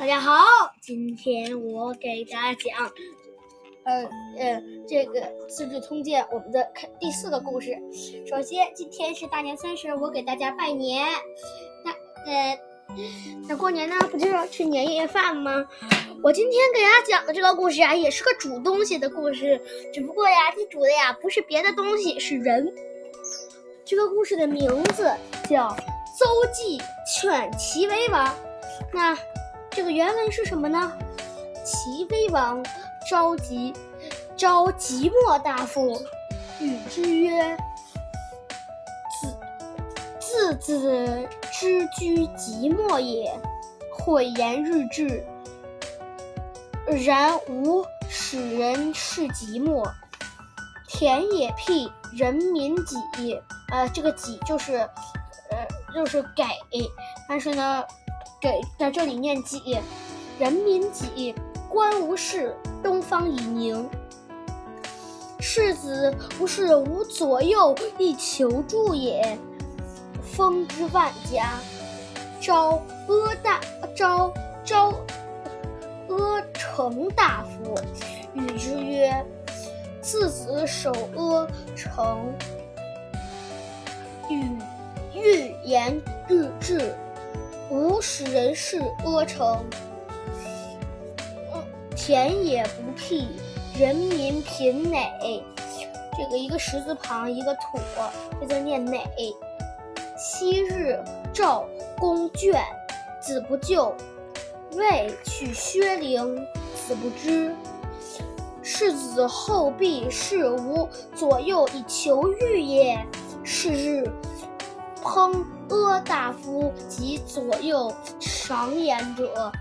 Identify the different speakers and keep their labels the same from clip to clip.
Speaker 1: 大家好，今天我给大家讲，呃呃，这个《资治通鉴》我们的第四个故事。首先，今天是大年三十，我给大家拜年。那呃，那过年呢，不就是要吃年夜饭吗？我今天给大家讲的这个故事啊，也是个煮东西的故事，只不过呀，这煮的呀不是别的东西，是人。这个故事的名字叫《邹忌劝齐威王》。那这个原文是什么呢？齐威王召集召即墨大夫，与之曰：“子自子之居即墨也，讳言日志。然吾使人事即墨，田也辟，人民己。呃，这个己就是呃就是给，但是呢。”给在这里念己，人民己，官无事，东方已宁。世子不是无左右亦求助也，封之万家。召阿大召召阿成大夫，与之曰：“次子守阿成，与欲言日志。”吾使人事阿城，田也不辟，人民贫馁。这个一个石字旁，一个土，这字念馁。昔日赵公眷，子不救；未取薛陵，子不知。世子后必是无左右以求欲也。是日。烹阿大夫及左右赏言者，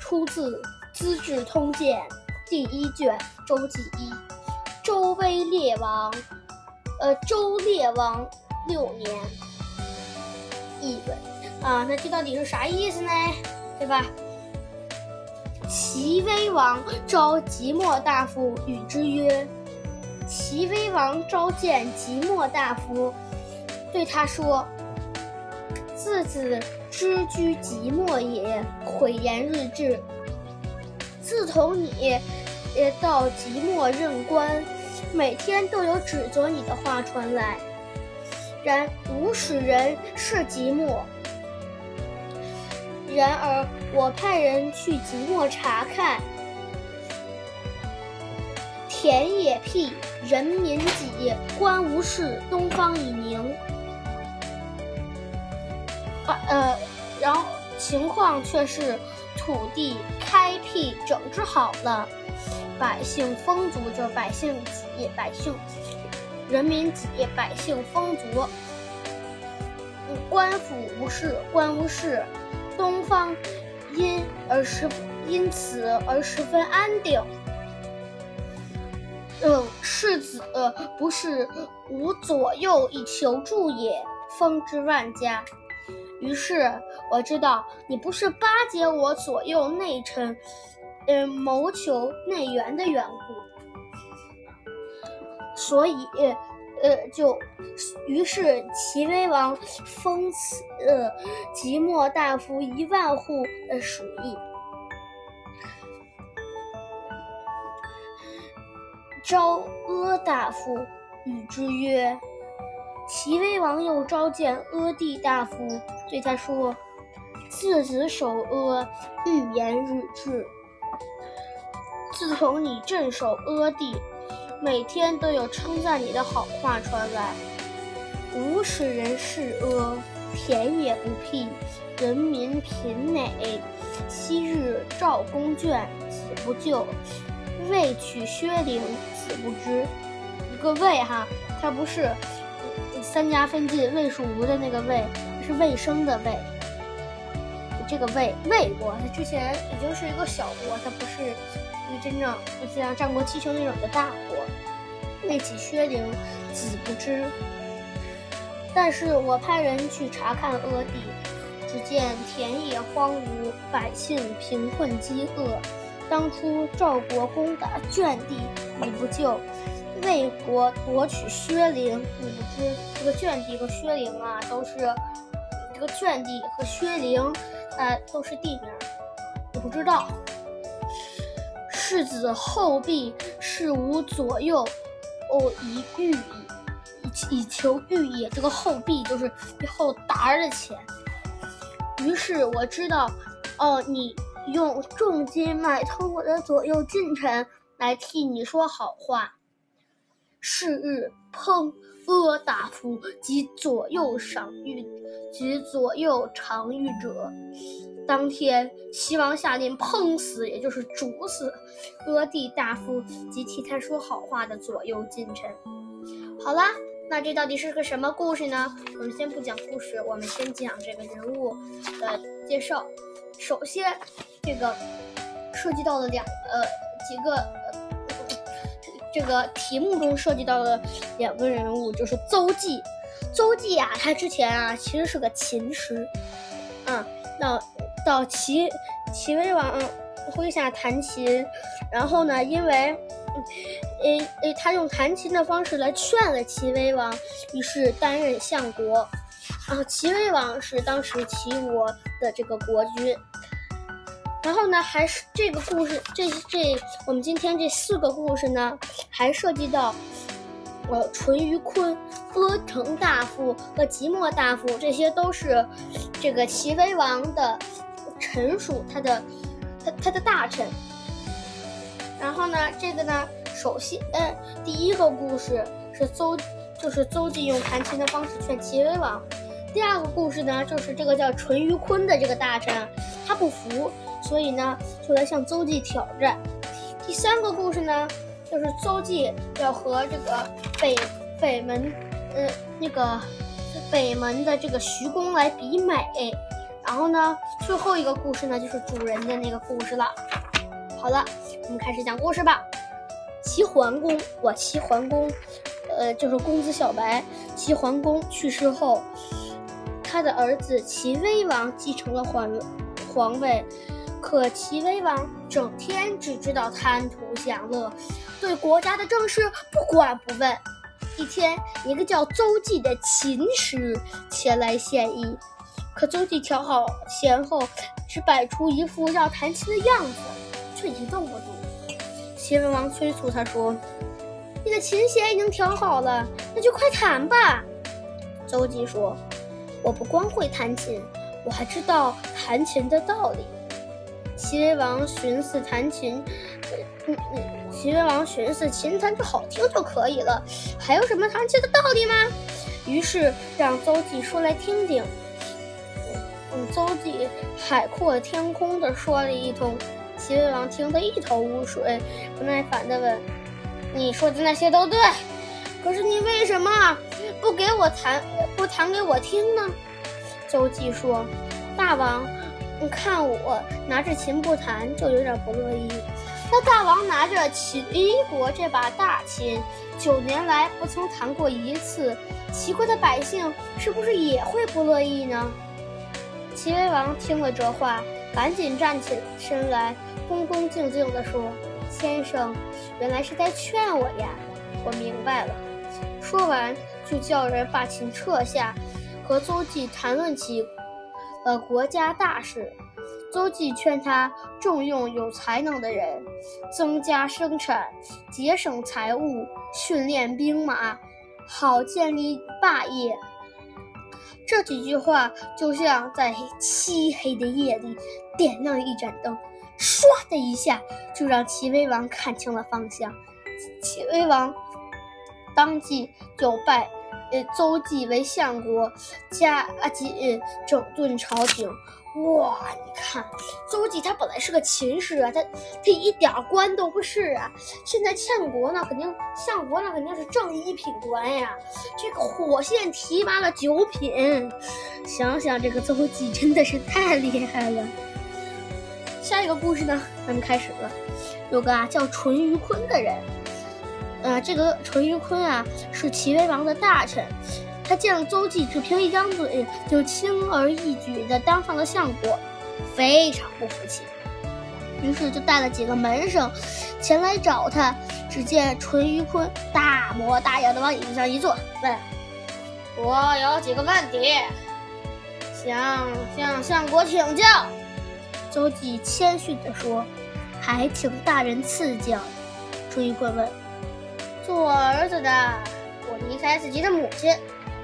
Speaker 1: 出自《资治通鉴》第一卷周记一。周威烈王，呃，周烈王六年。译文啊，那这到底是啥意思呢？对吧？齐威王召即墨大夫，与之曰：“齐威王召见即墨大夫。”对他说：“自子之居即墨也，讳言日志。自从你呃到即墨任官，每天都有指责你的话传来。然吾使人是即墨，然而我派人去即墨查看，田野辟，人民己，官无事，东方已宁。”呃，然后情况却是土地开辟整治好了，百姓丰足，就是百姓己，百姓人民己，百姓丰足。官府无事，官无事，东方因而十因此而十分安定。嗯，世子呃不是无左右以求助也，封之万家。于是我知道你不是巴结我左右内臣，嗯，谋求内援的缘故，所以，呃，就于是齐威王封赐呃即墨大夫一万户的使役，招阿大夫，与之曰。齐威王又召见阿弟大夫，对他说：“自子守阿，欲言日志。自从你镇守阿地，每天都有称赞你的好话传来。吾使人事阿，田也不辟，人民贫馁。昔日赵公眷，子不救；未取薛陵，子不知。一个魏哈，他不是。”三家分晋，魏蜀吴的那个魏是魏生的魏。这个魏魏国，它之前已经是一个小国，它不是一个真正像战国七雄那种的大国。魏起薛陵，子不知。但是我派人去查看阿地，只见田野荒芜，百姓贫困饥饿。当初赵国攻打卷地，你不救。魏国夺取薛陵，你不知这个卷地和薛陵啊，都是这个卷地和薛陵，呃，都是地名。你不知道。世子后必是无左右，哦，以御以以求御也。这个后必就是以后达儿的钱。于是我知道，哦，你用重金买通我的左右近臣来替你说好话。是日，烹阿大夫及左右赏御及左右常御者。当天，齐王下令烹死，也就是煮死阿弟大夫及替他说好话的左右近臣。好啦，那这到底是个什么故事呢？我们先不讲故事，我们先讲这个人物的介绍。首先，这个涉及到了两呃几个这个题目中涉及到的两个人物，就是邹忌。邹忌啊，他之前啊其实是个琴师，啊，到。到齐齐威王麾下弹琴，然后呢，因为，呃呃，他用弹琴的方式来劝了齐威王，于是担任相国。然后齐威王是当时齐国的这个国君。然后呢，还是这个故事，这这我们今天这四个故事呢，还涉及到，呃，淳于髡、阿城大夫和即墨大夫，这些都是这个齐威王的。臣属他的，他他的大臣。然后呢，这个呢，首先，嗯，第一个故事是邹，就是邹忌用弹琴的方式劝齐威王。第二个故事呢，就是这个叫淳于髡的这个大臣，他不服，所以呢，就来向邹忌挑战。第三个故事呢，就是邹忌要和这个北北门，呃，那个北门的这个徐公来比美。然后呢，最后一个故事呢，就是主人的那个故事了。好了，我们开始讲故事吧。齐桓公，我齐桓公，呃，就是公子小白。齐桓公去世后，他的儿子齐威王继承了皇皇位。可齐威王整天只知道贪图享乐，对国家的政事不管不问。一天，一个叫邹忌的琴师前来献艺。可邹忌调好弦后，只摆出一副要弹琴的样子，却一动不动。齐文王催促他说：“你的琴弦已经调好了，那就快弹吧。”邹忌说：“我不光会弹琴，我还知道弹琴的道理。”齐威王寻思弹琴，嗯嗯，齐威王寻思琴弹着好听就可以了，还有什么弹琴的道理吗？于是让邹忌说来听听。嗯邹忌海阔天空地说了一通，齐威王听得一头雾水，不耐烦地问：“你说的那些都对，可是你为什么不给我弹，不弹给我听呢？”邹忌说：“大王，你看我拿着琴不弹，就有点不乐意。那大王拿着齐国这把大琴，九年来不曾弹过一次，齐国的百姓是不是也会不乐意呢？”齐威王听了这话，赶紧站起身来，恭恭敬敬地说：“先生，原来是在劝我呀，我明白了。”说完，就叫人把琴撤下，和邹忌谈论起呃国家大事。邹忌劝他重用有才能的人，增加生产，节省财物，训练兵马，好建立霸业。这几句话就像在漆黑的夜里点亮一盏灯，唰的一下就让齐威王看清了方向。齐威王当即就拜呃邹忌为相国，加紧整顿朝廷。哇，你看，邹忌他本来是个秦师啊，他他一点官都不是啊。现在相国呢，肯定相国那肯定是正一品官呀。这个火线提拔了九品，想想这个邹忌真的是太厉害了。下一个故事呢，咱们开始了。有个啊叫淳于髡的人，呃，这个淳于髡啊是齐威王的大臣。他见了邹忌，只凭一张嘴就轻而易举地当上了相国，非常不服气，于是就带了几个门生前来找他。只见淳于髡大模大样的往椅子上一坐，问：“我有几个问题，想向相国请教。”邹忌谦逊地说：“还请大人赐教。”淳于髡问：“做儿子的不离开自己的母亲，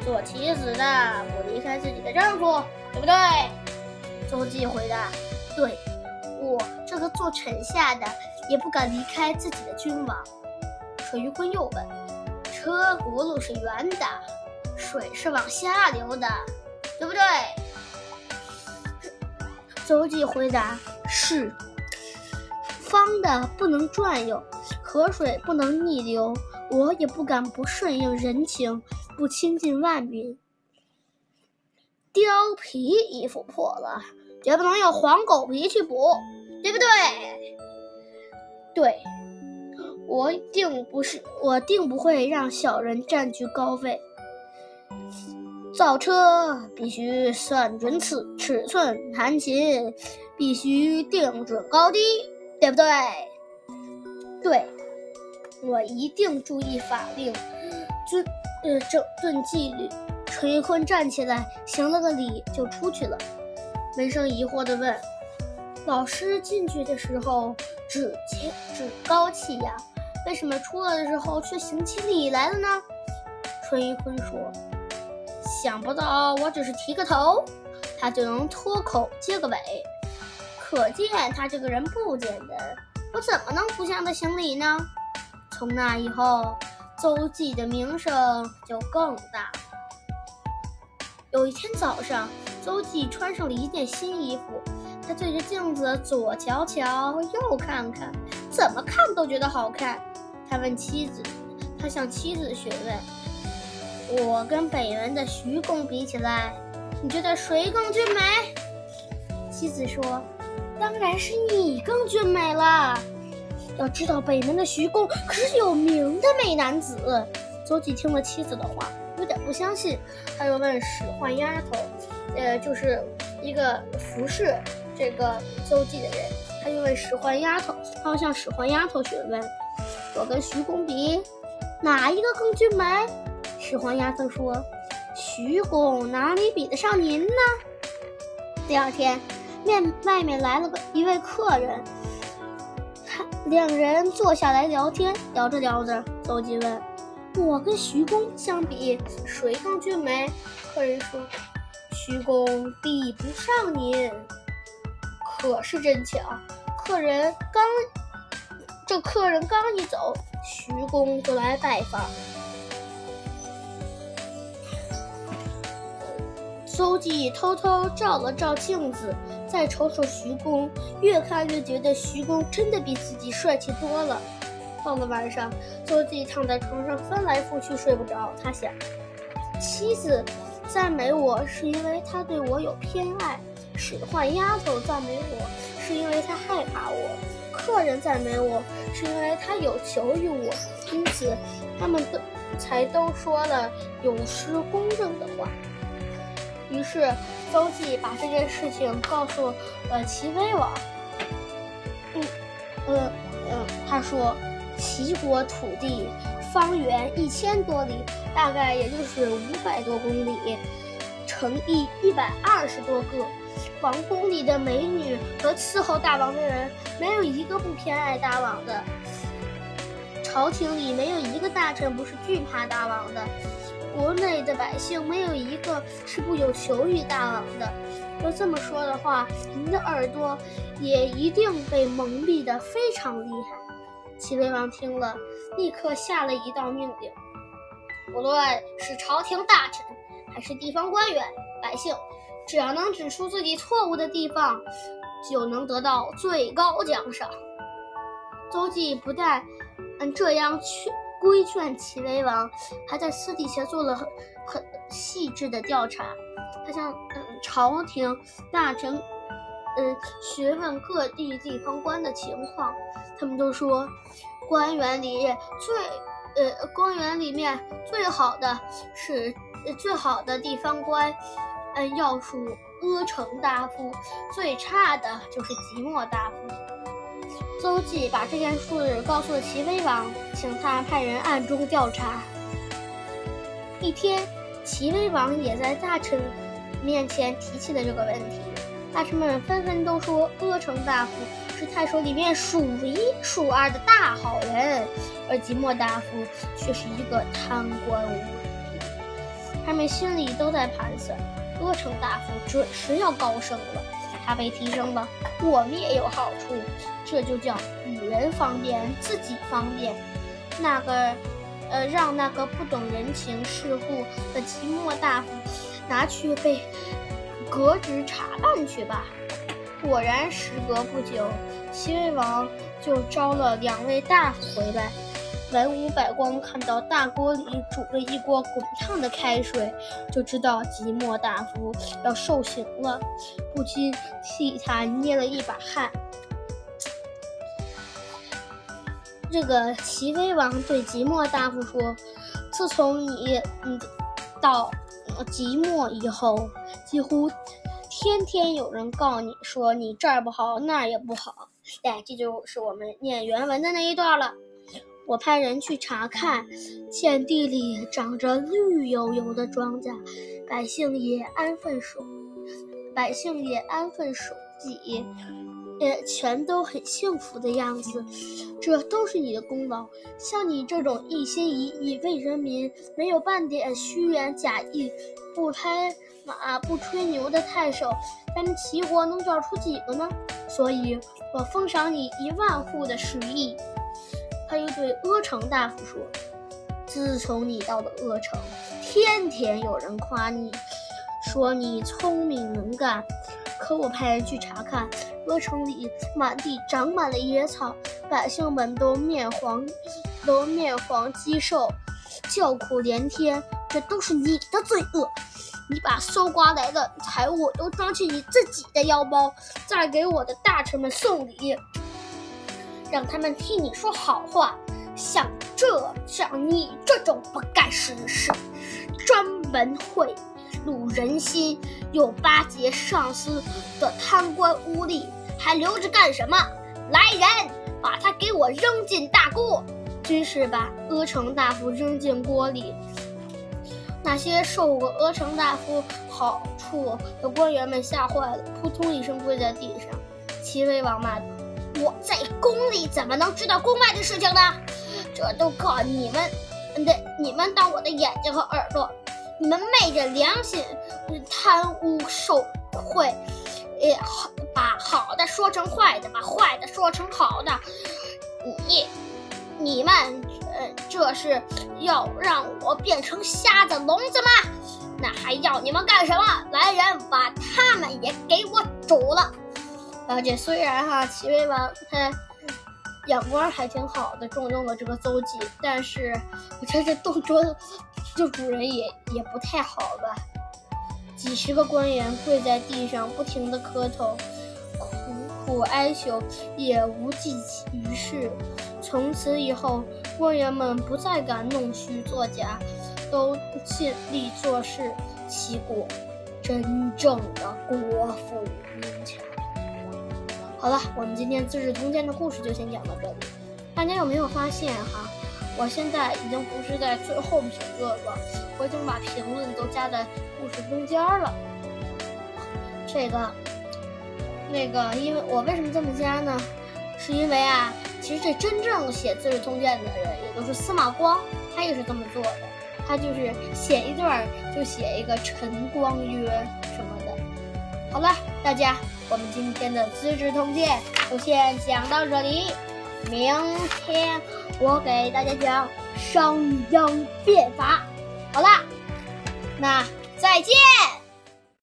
Speaker 1: 做妻子的不离开自己的丈夫，对不对？”邹忌回答：“对，我这个做臣下的也不敢离开自己的君王。”淳于髡又问：“车轱辘是圆的，水是往下流的，对不对？”邹忌回答：“是。方的不能转悠，河水不能逆流，我也不敢不顺应人情，不亲近万民。貂皮衣服破了，绝不能用黄狗皮去补，对不对？对，我定不是，我定不会让小人占据高位。”造车必须算准尺尺寸，弹琴必须定准高低，对不对？对，我一定注意法令，遵呃整顿纪律。陈玉坤站起来行了个礼，就出去了。门生疑惑地问：“老师进去的时候趾气趾高气扬，为什么出来的时候却行起礼来了呢？”陈玉坤说。想不到我只是提个头，他就能脱口接个尾，可见他这个人不简单。我怎么能不向他行礼呢？从那以后，邹忌的名声就更大了。有一天早上，邹忌穿上了一件新衣服，他对着镜子左瞧瞧，右看看，怎么看都觉得好看。他问妻子，他向妻子询问。我跟北门的徐公比起来，你觉得谁更俊美？妻子说：“当然是你更俊美了。要知道北门的徐公可是有名的美男子。”邹忌听了妻子的话，有点不相信，他又问使唤丫头，呃，就是一个服侍这个邹忌的人，他又问使唤丫头，他要向使唤丫头询问：“我跟徐公比，哪一个更俊美？”使唤丫头说：“徐公哪里比得上您呢？”第二天，面外面来了个一位客人，两人坐下来聊天，聊着聊着，邹忌问：“我跟徐公相比，谁更俊美？”客人说：“徐公比不上您。”可是真巧，客人刚这客人刚一走，徐公就来拜访。邹忌偷偷照了照镜子，再瞅瞅徐公，越看越觉得徐公真的比自己帅气多了。到了晚上，邹忌躺在床上翻来覆去睡不着。他想，妻子赞美我是因为她对我有偏爱，使唤丫头赞美我是因为她害怕我，客人赞美我是因为他有求于我，因此他们都才都说了有失公正的话。于是，邹忌把这件事情告诉了齐威王。嗯，呃，呃，他说，齐国土地方圆一千多里，大概也就是五百多公里，城邑一百二十多个，王宫里的美女和伺候大王的人，没有一个不偏爱大王的；朝廷里没有一个大臣不是惧怕大王的。国内的百姓没有一个是不有求于大王的。要这么说的话，您的耳朵也一定被蒙蔽的非常厉害。齐威王听了，立刻下了一道命令：不论是朝廷大臣，还是地方官员，百姓只要能指出自己错误的地方，就能得到最高奖赏。邹忌不但嗯这样去。规劝齐威王，还在私底下做了很很细致的调查。他向嗯朝廷大臣嗯询问各地地方官的情况，他们都说，官员里最呃官员里面最好的是呃最好的地方官，嗯要数阿城大夫，最差的就是即墨大夫。邹忌把这件事告诉了齐威王，请他派人暗中调查。一天，齐威王也在大臣面前提起了这个问题。大臣们纷纷都说阿城大夫是太守里面数一数二的大好人，而即墨大夫却是一个贪官污吏。他们心里都在盘算：阿城大夫准是要高升了，他被提升了，我们也有好处。这就叫与人方便，自己方便。那个，呃，让那个不懂人情世故的即墨大夫拿去被革职查办去吧。果然，时隔不久，齐威王就招了两位大夫回来。文武百官看到大锅里煮着一锅滚烫的开水，就知道即墨大夫要受刑了，不禁替他捏了一把汗。这个齐威王对即墨大夫说：“自从你嗯到即墨以后，几乎天天有人告你说你这儿不好那儿也不好。哎，这就是我们念原文的那一段了。我派人去查看，见地里长着绿油油的庄稼，百姓也安分守，百姓也安分守己。”也全都很幸福的样子，这都是你的功劳。像你这种一心一意为人民、没有半点虚言假意、不拍马不吹牛的太守，咱们齐国能找出几个呢？所以我封赏你一万户的食邑。他又对阿成大夫说：“自从你到了阿城，天天有人夸你，说你聪明能干。可我派人去查看。”阿城里满地长满了野草，百姓们都面黄，都面黄肌瘦，叫苦连天。这都是你的罪恶！你把搜刮来的财物都装进你自己的腰包，再给我的大臣们送礼，让他们替你说好话。像这像你这种不干实事、专门贿赂人心、又巴结上司的贪官污吏。还留着干什么？来人，把他给我扔进大锅！军士把阿成大夫扔进锅里。那些受过阿成大夫好处的官员们吓坏了，扑通一声跪在地上。齐威王骂道：“我在宫里怎么能知道宫外的事情呢？这都靠你们的，你们当我的眼睛和耳朵！你们昧着良心贪污受贿！”也好，把好的说成坏的，把坏的说成好的。你、你们，呃，这是要让我变成瞎子、聋子吗？那还要你们干什么？来人，把他们也给我煮了。而且虽然哈，齐威王他眼光还挺好的，重用了这个邹忌，但是我觉得这动作就主人也也不太好吧。几十个官员跪在地上，不停地磕头，苦苦哀求，也无济于事。从此以后，官员们不再敢弄虚作假，都尽力做事，齐国真正的国富民强。好了，我们今天《资治通鉴》的故事就先讲到这里。大家有没有发现哈？我现在已经不是在最后评论了，我已经把评论都加在故事中间了。这个，那个，因为我为什么这么加呢？是因为啊，其实这真正写《资治通鉴》的人，也就是司马光，他也是这么做的。他就是写一段就写一个陈光曰什么。好了，大家，我们今天的《资治通鉴》就先讲到这里。明天我给大家讲商鞅变法。好了，那再见。